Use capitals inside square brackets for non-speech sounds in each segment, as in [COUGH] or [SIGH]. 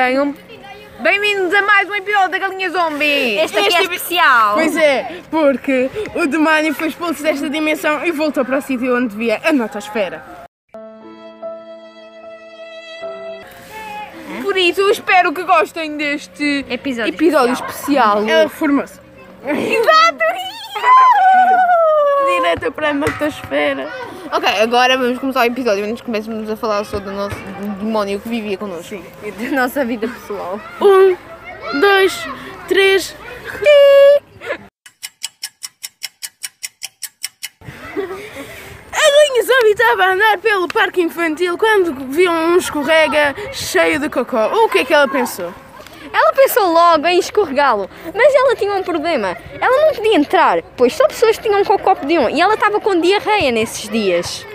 Venham. Bem-vindos a mais um episódio da Galinha Zombie! Este aqui é especial. Pois é, porque o demónio foi expulso desta dimensão e voltou para o sítio onde devia, a notosfera. Por isso, eu espero que gostem deste Episódio episódio especial. especial. Ela reformou-se. Exato! Direto para a notosfera. Ok, agora vamos começar o episódio antes começamos a falar sobre o nosso demónio que vivia connosco. Sim. Da nossa vida pessoal. Um, dois, três. A galinha zombie estava a andar pelo parque infantil quando viu um escorrega cheio de cocó. O que é que ela pensou? Pensou logo em escorregá-lo, mas ela tinha um problema. Ela não podia entrar, pois só pessoas tinham cocó podiam. E ela estava com diarreia nesses dias.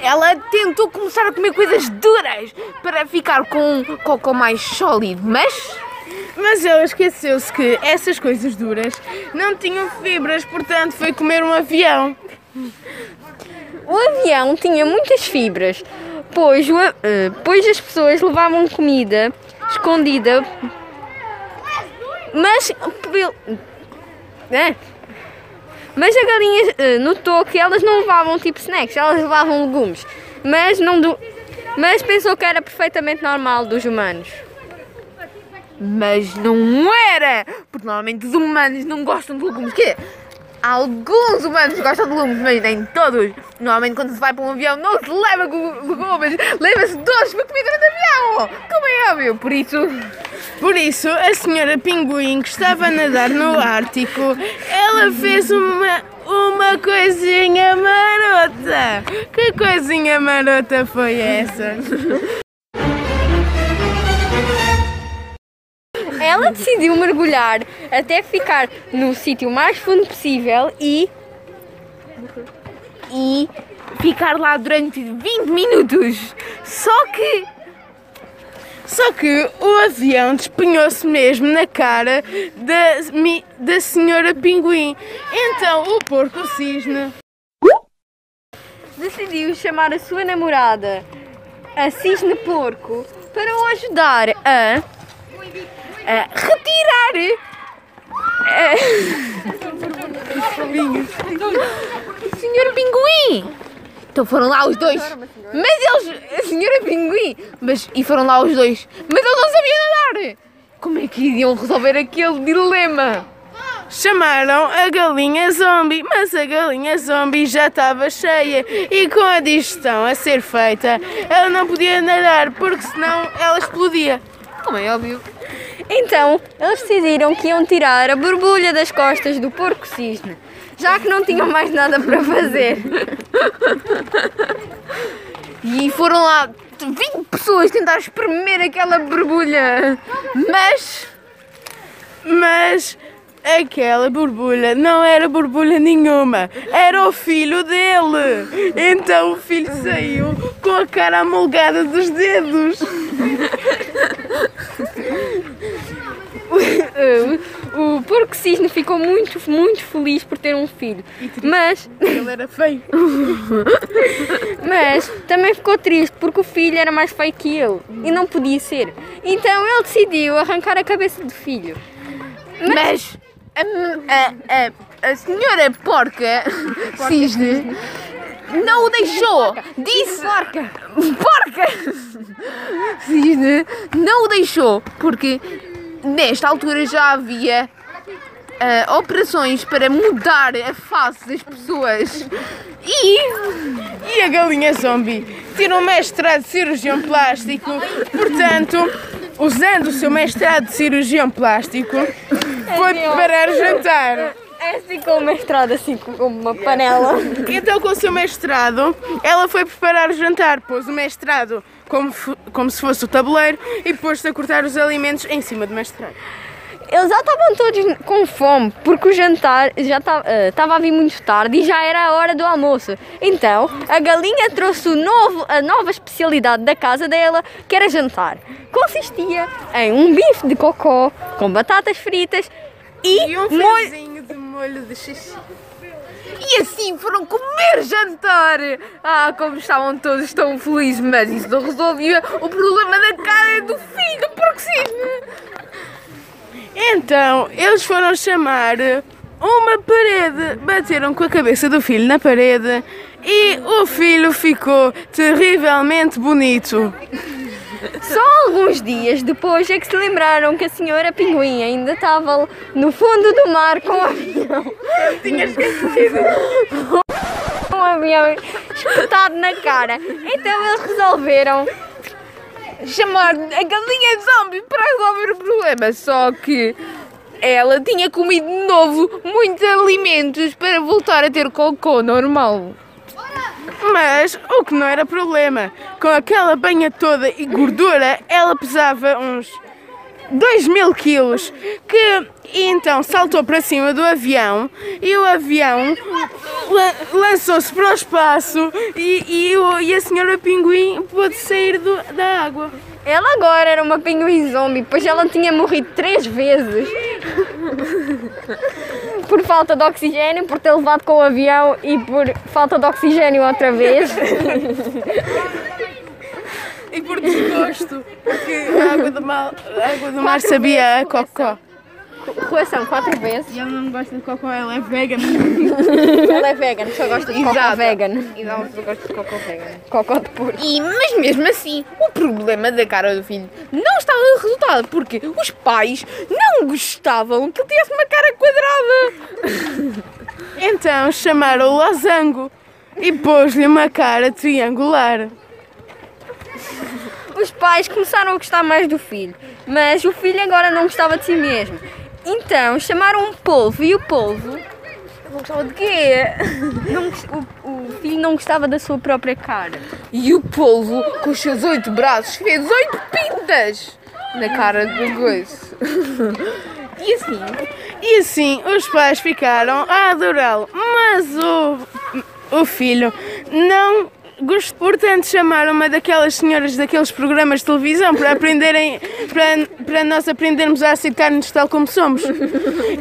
Ela tentou começar a comer coisas duras para ficar com um cocô mais sólido, mas Mas ela esqueceu-se que essas coisas duras não tinham fibras, portanto foi comer um avião. O avião tinha muitas fibras, pois, eh, pois as pessoas levavam comida escondida, mas, é. mas a galinha eh, notou que elas não levavam tipo snacks, elas levavam legumes, mas, não do, mas pensou que era perfeitamente normal dos humanos. Mas não era! Porque normalmente os humanos não gostam de legumes. Quê? Alguns humanos gostam de legumes, mas nem todos. Normalmente quando se vai para um avião não se leva gu- legumes, leva-se doces para comida no avião! Como é óbvio, por isso. Por isso, a senhora Pinguim, que estava a nadar no Ártico, ela fez uma, uma coisinha marota. Que coisinha marota foi essa? Ela decidiu mergulhar até ficar no sítio mais fundo possível e E ficar lá durante 20 minutos. Só que. Só que o avião despenhou-se mesmo na cara da, da senhora Pinguim. Então o porco cisne decidiu chamar a sua namorada, a Cisne Porco, para o ajudar a, a retirar O senhor Pinguim! Então foram lá os dois. Mas eles. A senhora Pinguim! Mas, e foram lá os dois. Mas eles não sabiam nadar! Como é que iriam resolver aquele dilema? Chamaram a galinha zombie, mas a galinha zombie já estava cheia e com a digestão a ser feita, ela não podia nadar porque senão ela explodia. Como é óbvio. Então, eles decidiram que iam tirar a borbulha das costas do porco cisne, já que não tinham mais nada para fazer. E foram lá 20 pessoas tentar espremer aquela borbulha. Mas. Mas aquela borbulha não era borbulha nenhuma, era o filho dele. Então o filho saiu com a cara amolgada dos dedos. O porco cisne ficou muito, muito feliz por ter um filho, mas Ele era feio. [LAUGHS] Mas também ficou triste porque o filho era mais feio que ele e não podia ser. Então ele decidiu arrancar a cabeça do filho. Mas. A, a, a, a senhora porca cisne não o deixou. Disse. Porca! Porca! Cisne não o deixou porque nesta altura já havia ah, operações para mudar a face das pessoas e E a galinha zombie tirou um mestrado de cirurgião plástico, portanto, usando o seu mestrado de cirurgião plástico, foi preparar o jantar. É assim com uma estrada, assim com uma panela. Então, com o seu mestrado, ela foi preparar o jantar, pôs o mestrado como, como se fosse o tabuleiro e pôs-se a cortar os alimentos em cima do mestrado. Eles já estavam todos com fome porque o jantar já estava a vir muito tarde e já era a hora do almoço. Então a galinha trouxe o novo, a nova especialidade da casa dela, que era jantar. Consistia em um bife de cocó com batatas fritas e, E um molho. Molho de xixi. E assim foram comer jantar. Ah, como estavam todos tão felizes, mas isso não resolvia o problema da cara do filho, sim. Então, eles foram chamar uma parede, bateram com a cabeça do filho na parede e o filho ficou terrivelmente bonito. Só alguns dias depois é que se lembraram que a senhora Pinguim ainda estava no fundo do mar com o avião. Tinha esquecido. Um avião espetado na cara. Então eles resolveram Chamar a galinha zombie para resolver o problema. Só que ela tinha comido de novo muitos alimentos para voltar a ter cocô normal. Mas o que não era problema, com aquela banha toda e gordura, ela pesava uns 2 mil quilos, que e então saltou para cima do avião e o avião la- lançou-se para o espaço e, e, e a senhora pinguim pôde sair do- da água. Ela agora era uma pinguim zombie, pois ela tinha morrido três vezes. [LAUGHS] Por falta de oxigênio, por ter levado com o avião e por falta de oxigênio outra vez. E por desgosto, porque a água do mar, a água do mar sabia a cocó. Coação, quatro vezes. E ela não gosta de cocó, ela é vegan. [LAUGHS] Ela é vegan, só gosta de cocô Exato. vegan. E dá um gosto de cocô vegan. Cocô de porco. E, mas mesmo assim, o problema da cara do filho não estava resultado, porque os pais não gostavam que ele tivesse uma cara quadrada. [LAUGHS] Então chamaram o losango e pôs-lhe uma cara triangular. Os pais começaram a gostar mais do filho, mas o filho agora não gostava de si mesmo. Então chamaram um polvo e o polvo Não gostava de quê? não o, o filho não gostava da sua própria cara. E o polvo, com os seus oito braços, fez oito pintas na cara do coiso. E assim, E assim os pais ficaram a adorá-lo, mas o, o filho não gostou. Portanto, chamaram uma daquelas senhoras daqueles programas de televisão para aprenderem, para, para nós aprendermos a aceitar-nos tal como somos.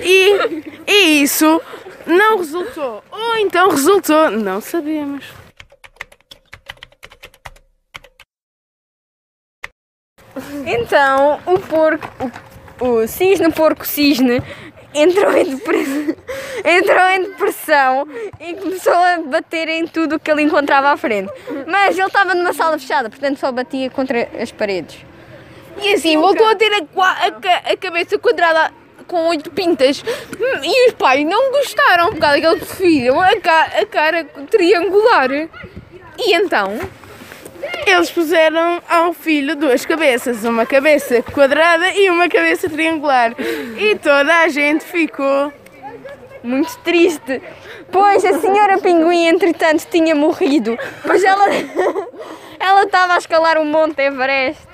E, e isso não resultou. Ou então resultou, não sabemos. Então o porco, o, o cisne porco cisne entrou em, depressão, [LAUGHS] entrou em depressão e começou a bater em tudo o que ele encontrava à frente. Mas ele estava numa sala fechada, portanto só batia contra as paredes. E assim voltou a ter a, a a cabeça quadrada com oito pintas. Hum, E os pais não gostaram por causa que eles a, ca- a cara triangular. E então, Eles puseram ao filho duas cabeças, uma cabeça quadrada e uma cabeça triangular. E toda a gente ficou. Muito triste, pois a senhora pinguim entretanto tinha morrido, pois ela ela estava a escalar o Monte Everest.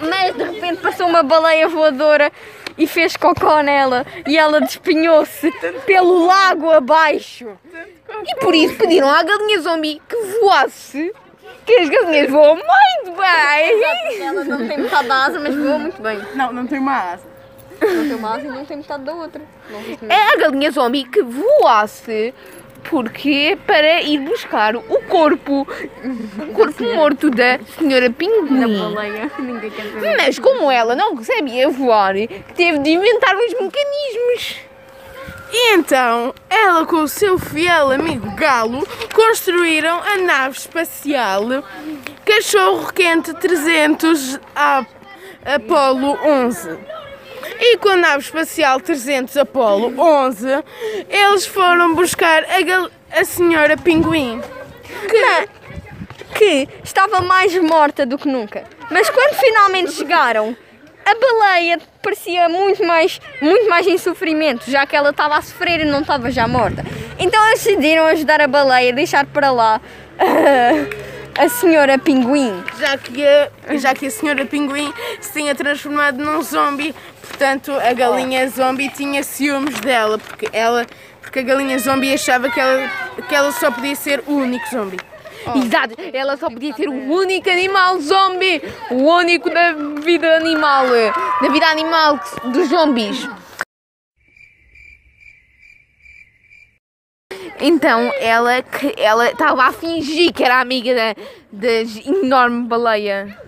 Mas de repente passou uma baleia voadora e fez cocó nela e ela despenhou-se pelo lago abaixo. e por isso pediram à galinha zombie que voasse. Que as galinhas voam muito bem. Ela não tem metade da asa, mas voa muito bem. Não, não tem uma asa. Não tem uma asa e não tem metade da outra. É a galinha zombie que voasse. Porque para ir buscar o corpo, o corpo morto da senhora Pinguim. baleia. [LAUGHS] Ninguém quer ver. Mas como ela não sabia voar, teve de inventar uns mecanismos. E então, ela com o seu fiel amigo Galo construíram a nave espacial Cachorro Quente 300 A- Apolo 11. E com a nave espacial 300 Apolo 11, eles foram buscar a, a senhora Pinguim. que estava mais morta do que nunca. Mas quando finalmente chegaram, a baleia parecia muito mais, muito mais em sofrimento, já que ela estava a sofrer e não estava já morta. Então eles decidiram ajudar a baleia, deixar para lá a, [LAUGHS] a senhora pinguim. Já que, a, já que a senhora Pinguim se tinha transformado num zombie, portanto a galinha zombie tinha ciúmes dela, porque, ela, porque a galinha zombie achava que ela, que ela só podia ser o único zombie. Exato, ela só podia ser o único animal zombie, o único da vida animal, da vida animal dos zombies. Então ela ela estava a fingir que era amiga da, da enorme baleia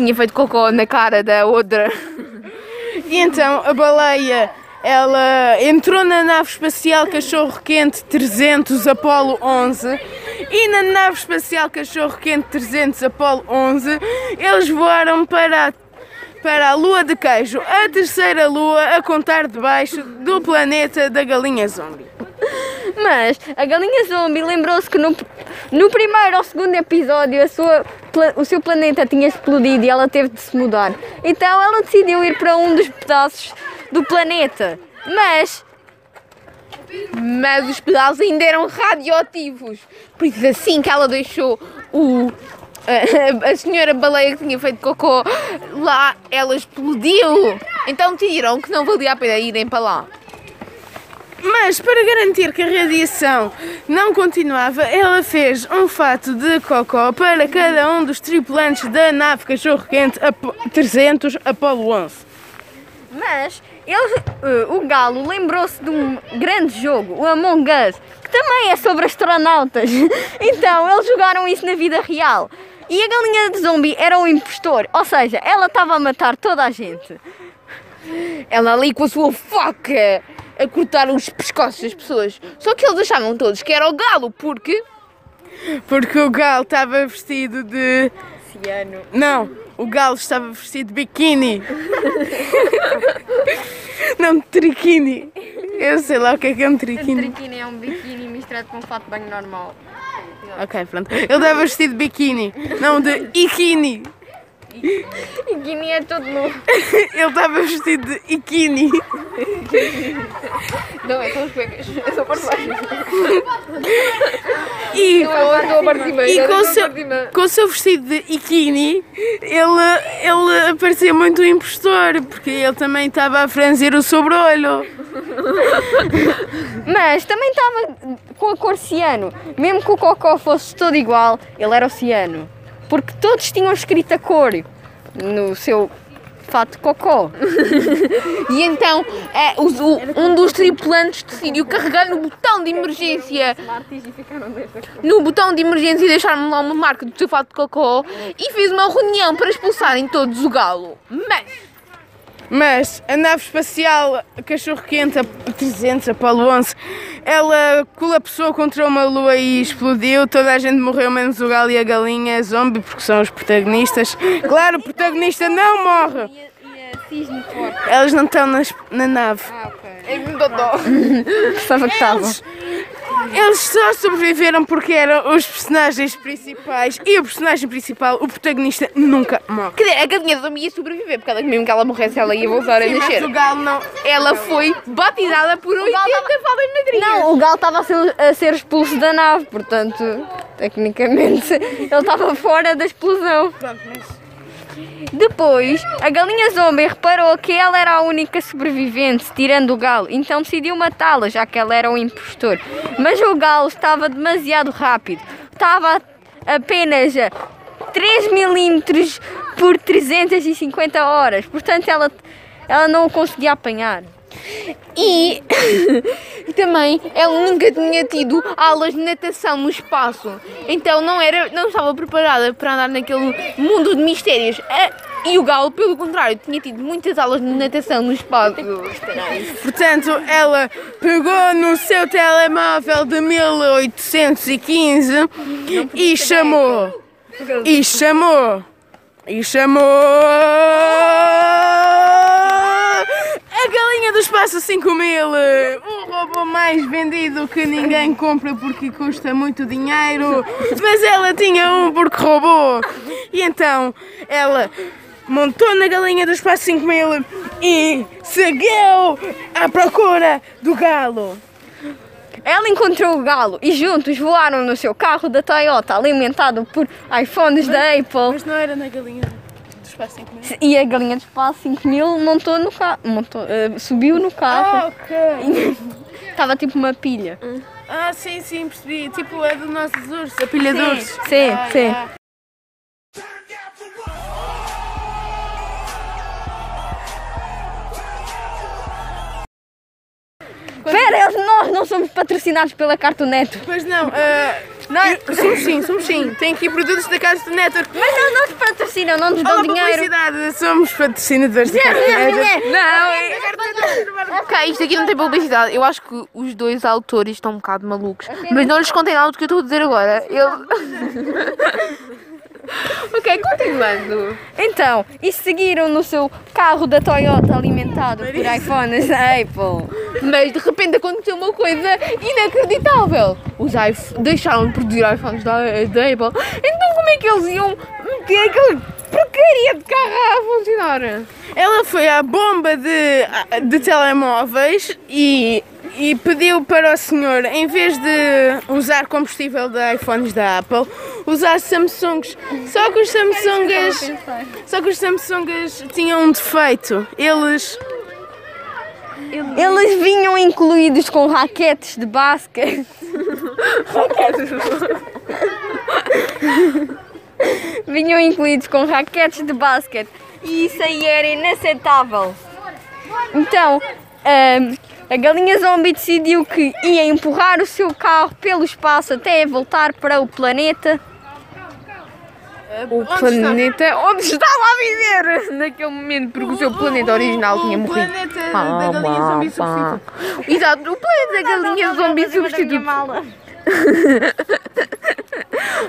tinha feito cocô na cara da outra. E então a baleia ela entrou na nave espacial Cachorro Quente 300 Apolo 11 e na nave espacial Cachorro Quente 300 Apolo 11 eles voaram para a, para a lua de queijo, a terceira lua a contar debaixo do planeta da galinha zombie. Mas a galinha zombie lembrou-se que no, no primeiro ou segundo episódio a sua, o seu planeta tinha explodido e ela teve de se mudar. Então ela decidiu ir para um dos pedaços do planeta. Mas Mas os pedaços ainda eram radioativos. Por isso assim que ela deixou o a, senhora baleia que tinha feito cocô lá, ela explodiu. Então decidiram que não valia a pena irem para lá. Mas para garantir que a radiação não continuava, ela fez um fato de cocó para cada um dos tripulantes da nave Cachorro Quente Apo- 300 Apolo 11. Mas ele, eh, o Galo lembrou-se de um grande jogo, o Among Us, que também é sobre astronautas. [LAUGHS] Então eles jogaram isso na vida real. E a galinha de zombie era o impostor, ou seja, ela estava a matar toda a gente. Ela ali com a sua faca a cortar os pescoços das pessoas. Só que eles achavam todos que era o galo, porque Porque o galo estava vestido de. Ciano. Não, o galo estava vestido de biquíni. Não, de triquini. Eu sei lá o que é que é um triquini. triquini é um biquíni misturado com um fato de banho normal. Ok, pronto. Ele estava vestido de biquíni, não de iquini. Biquíni é todo novo. Ele estava vestido de iquini. não é só os cuecas, é só para baixo. E, é e é com, o a seu, com o seu vestido de iquini, ele, ele parecia muito um impostor, porque ele também estava a franzir o sobre-olho. Mas também estava com a cor ciano. Mesmo que o cocó fosse todo igual, ele era o ciano. Porque todos tinham escrito a cor no seu fato de cocó. [LAUGHS] E então é, os- o- um dos tripulantes decidiu carregar no botão de emergência. No botão de emergência e deixar-me lá uma marca do seu fato de cocô e fez uma reunião para expulsarem todos o galo. Mas Mas a nave espacial Cachorro Quente a 300 Apolo 11, ela colapsou contra uma lua e explodiu. Toda a gente morreu, menos o galo e a galinha zombie, porque são os protagonistas. Claro, o protagonista não morre. E a cisne. Elas não estão nas- na nave. Ah, ok. é dodó. [LAUGHS] Gostava que estava. Eles, só sobreviveram porque eram os personagens principais e o personagem principal, o protagonista, nunca morre. Quer dizer, a galinha zombie ia sobreviver, porque ela, mesmo que ela morresse, ela ia voltar a Mas nascer. o galo não. Ela foi batizada por 80 fadas madrinhas. Não, o galo estava a ser, a ser expulso da nave, portanto, tecnicamente, [LAUGHS] ele estava fora da explosão. Pronto, mas Depois, a galinha zombie reparou que ela era a única sobrevivente, tirando o galo, então decidiu matá-la, já que ela era um impostor. Mas o galo estava demasiado rápido, estava apenas a 3 milímetros por 350 horas, portanto ela, ela não o conseguia apanhar. E [LAUGHS] também ela nunca tinha tido aulas de natação no espaço. Então não, era, não estava preparada para andar naquele mundo de mistérios. E o galo, pelo contrário, tinha tido muitas aulas de natação no espaço. Portanto, ela pegou no seu telemóvel de 1815 e chamou. E chamou. E chamou. Galinha do espaço 5000! O robô mais vendido que ninguém compra porque custa muito dinheiro. Mas ela tinha um porque roubou. E então ela montou na galinha do espaço 5000 e seguiu à procura do galo. Ela encontrou o galo e juntos voaram no seu carro da Toyota, alimentado por iPhones da Apple. Mas não era na galinha do espaço 5000. E a galinha de espaço 5000 montou no carro, montou, eh, subiu no Ah, carro. ok. [LAUGHS] Estava tipo uma pilha. Ah, sim, sim, percebi. Tipo, é do nosso urso, a pilha de ursos. Sim, Ah, sim. ah. Espera, nós não somos patrocinados pela Cartoon Network. Pois não, ah, eu- somos sim, somos sim. Tem aqui produtos da Casa do Network. Mas não, não nos patrocinam, não nos dão Olá, dinheiro. publicidade, somos patrocinadores da Casa do Network. Não, é... Ok, isto aqui não tem publicidade. Eu acho que os dois autores estão um bocado malucos. Mas não lhes contem nada do que eu estou a dizer agora. Eu... [LAUGHS] [LAUGHS] ok, continuando. Então, e seguiram no seu carro da Toyota alimentado por iPhones da Apple? Mas de repente aconteceu uma coisa inacreditável. Os iPh- deixaram de produzir iPhones da, da Apple. Então como é que eles iam meter aquela porcaria de carro a funcionar? Ela foi à bomba de, de telemóveis e, e pediu para o senhor, em vez de usar combustível de iPhones da Apple, usar Samsungs. Só que os Samsungs, só que os Samsungs tinham um defeito. Eles Eles vinham incluídos com raquetes de basquete. vinham incluídos com raquetes de basquete. E isso aí era inaceitável. Então, ahm, a galinha zombie decidiu que ia empurrar o seu carro pelo espaço até voltar para o planeta. O planeta onde estava a viver naquele momento, porque o seu planeta original tinha o morrido. planeta da galinha zombie substituta. Exato, o planeta da galinha zombie substituto. [LAUGHS]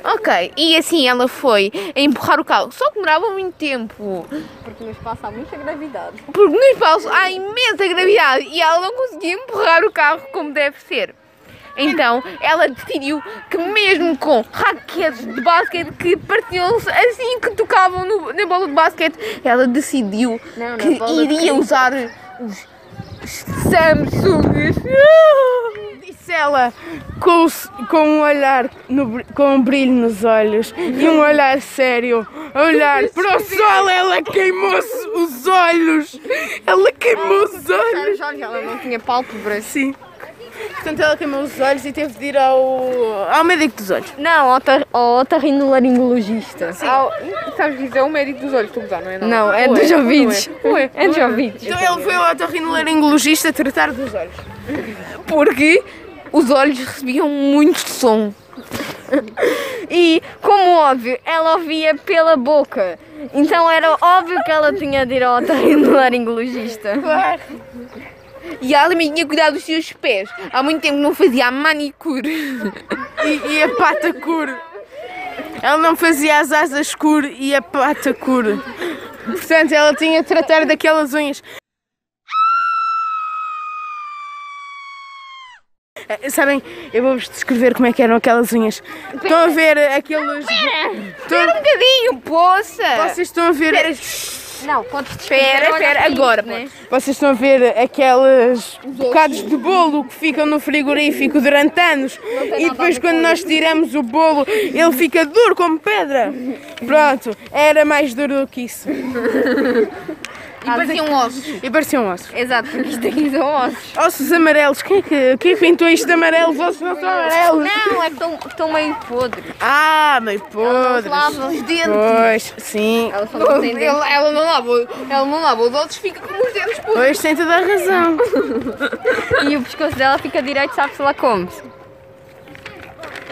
Ok, e assim ela foi a empurrar o carro. Só que demorava muito tempo. Porque no espaço há muita gravidade. Porque no espaço há imensa gravidade e ela não conseguia empurrar o carro como deve ser. Então ela decidiu que mesmo com raquetes de basquete que partiam-se assim que tocavam no- na bola de basquete, ela decidiu Não, que iria usar os Samsungs. [LAUGHS] Disse ela com, com um olhar, no com um brilho nos olhos e um olhar sério, a olhar para o sol, ela queimou-se os olhos. Ela queimou os olhos. Ela não tinha pálpebras. Sim. Portanto, ela queimou os olhos e teve de ir ao, ao médico dos olhos. Não, ao tar- ao otorrinolaringologista. sabes que isso é o médico dos olhos, tu não é? Não, é dos ouvidos. É dos ouvidos. Então ele foi ao otorrinolaringologista tratar dos olhos. Porque os olhos recebiam muito som. [LAUGHS] E, como óbvio, ela ouvia pela boca. Então era óbvio que ela tinha de ir ao otorrinolaringologista. Claro. E ela também tinha cuidado dos seus pés. Há muito tempo não fazia a manicure. [LAUGHS] E, e a pata cur. Ela não fazia as asas cur e a pata cur. Portanto, ela tinha de tratar daquelas unhas. Sabem, eu vou-vos descrever como é que eram aquelas unhas. Estão a ver aqueles. Espera um bocadinho, poça! Vocês estão a ver. Não, podes Espera, espera, agora, né? Vocês estão a ver aqueles bocados de bolo que ficam no frigorífico durante anos e depois quando nós tiramos o bolo ele fica duro como pedra. Pronto, era mais duro do que isso. [LAUGHS] E pareciam ossos. E pareciam ossos. Exato, porque isto aqui são ossos. Ossos amarelos. Quem é que, quem pintou isto de amarelo? Os ossos não são amarelos. Não, é que estão- estão meio podres. Ah, meio podres. Lavam os dentes. Pois, sim. Elas não dentes. Ela, ela não lava, ela não lava os outros, fica com os dedos podres. Pois tem toda a razão. [LAUGHS] E o pescoço dela fica direito, sabe-se lá como.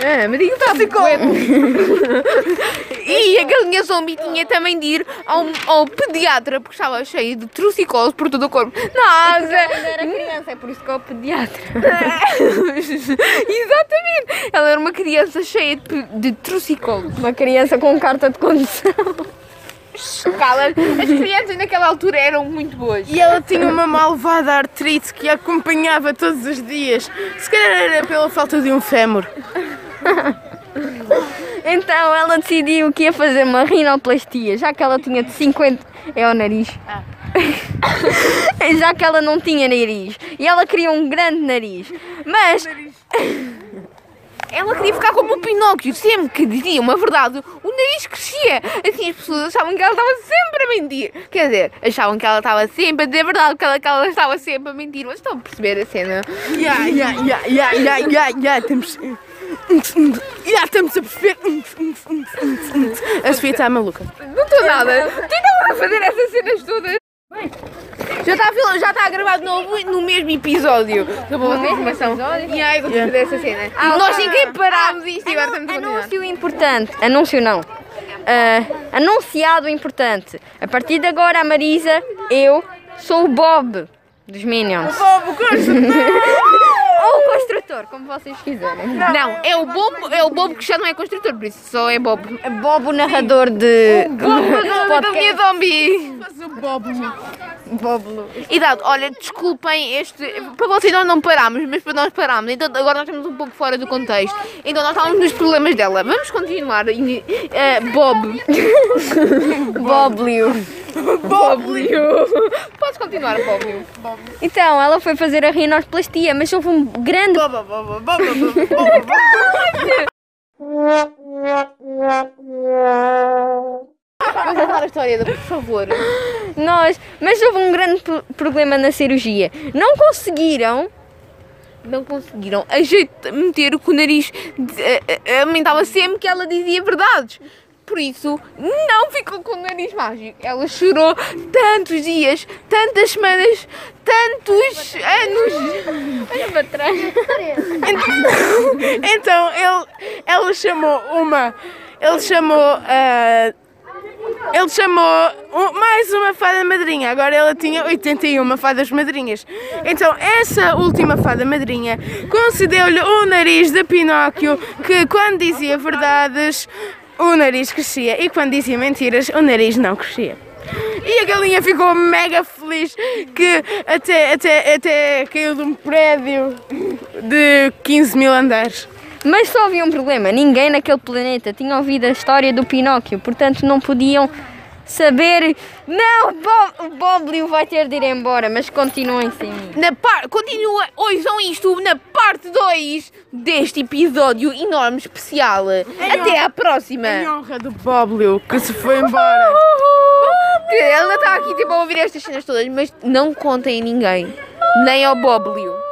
Ah, mas digo está E a galinha zombie tinha também de ir ao, ao pediatra porque estava cheia de trucicose por todo o corpo. Nossa! Ainda era criança, é por isso que é o pediatra. [LAUGHS] Exatamente! Ela era uma criança cheia de, de trucicose. Uma criança com carta de condução. Cala, as crianças naquela altura eram muito boas. E ela tinha uma malvada artrite que a acompanhava todos os dias. Se calhar era pela falta de um fémur. [LAUGHS] Então ela decidiu que ia fazer uma rinoplastia, já que ela tinha de 50. É o nariz. [LAUGHS] já que ela não tinha nariz. E ela queria um grande nariz. Mas Ela queria ficar como o Pinóquio, sempre que dizia uma verdade, o nariz crescia. Assim as pessoas achavam que ela estava sempre a mentir. Quer dizer, achavam que ela estava sempre a dizer a verdade, que ela, que ela estava sempre a mentir. Mas estão a perceber a cena? Ya, ya, ya, ya, ya, ya, ya, temos. Ya, estamos a perceber. A Sofia está maluca. Não estou nada. Tu estavas a fazer essas cenas todas. Já está a, fil- já está a gravar de novo no mesmo episódio. Boa mesmo informação. E aí, vou fazer essa cena. Ah, Nós quem parámos isto e agora estamos a continuar. Anúncio importante. Anúncio não. Ah, anunciado importante. A partir de agora, a Marisa, eu sou o Bob dos Minions. Bobo, Ou o [LAUGHS] construtor, como vocês quiserem. Não, é o bobo, é o bobo que já não é construtor, por isso só é bobo. Bob, o narrador de. Bobo da minha zombie. Mas o Bobo. [LAUGHS] Bob E dado, olha, desculpem este. Para vocês nós não parámos, mas para nós parámos. Então agora nós estamos um pouco fora do contexto. Então nós estávamos nos problemas dela. Vamos continuar. Eh, Bob. [LAUGHS] Boblio. Boblio. Podes continuar, Boblio. Então, ela foi fazer a rinoplastia, mas houve um grande. Bobo, bobo, bobo, bobo, bobo. Vamos contar a história, da- por favor. Nós, mas houve um grande pro- problema na cirurgia. Não conseguiram. Não conseguiram ajeita- meter o que o nariz eh, eh, aumentava sempre que ela dizia verdades. Por isso, não ficou com o nariz mágico. Ela chorou tantos dias, tantas semanas, tantos anos. Olha para trás. Então ele, ela chamou uma. Ele chamou. ah, ele chamou mais uma fada madrinha. Agora ela tinha 81 fadas madrinhas. Então essa última fada madrinha concedeu-lhe um nariz de Pinóquio que quando dizia verdades o nariz crescia e quando dizia mentiras o nariz não crescia. E a galinha ficou mega feliz que até, até, até caiu de um prédio de 15 mil andares. Mas só havia um problema: ninguém naquele planeta tinha ouvido a história do Pinóquio, portanto não podiam saber. Não, Bob, o Boblio vai ter de ir embora, mas continuem sem mim. Na par... Continua, ouçam isto na parte 2 deste episódio enorme especial. Até à próxima. Em honra do Boblio que se foi embora. Ela está aqui tipo, a ouvir estas cenas todas, mas não contem a ninguém. Nem ao Boblio.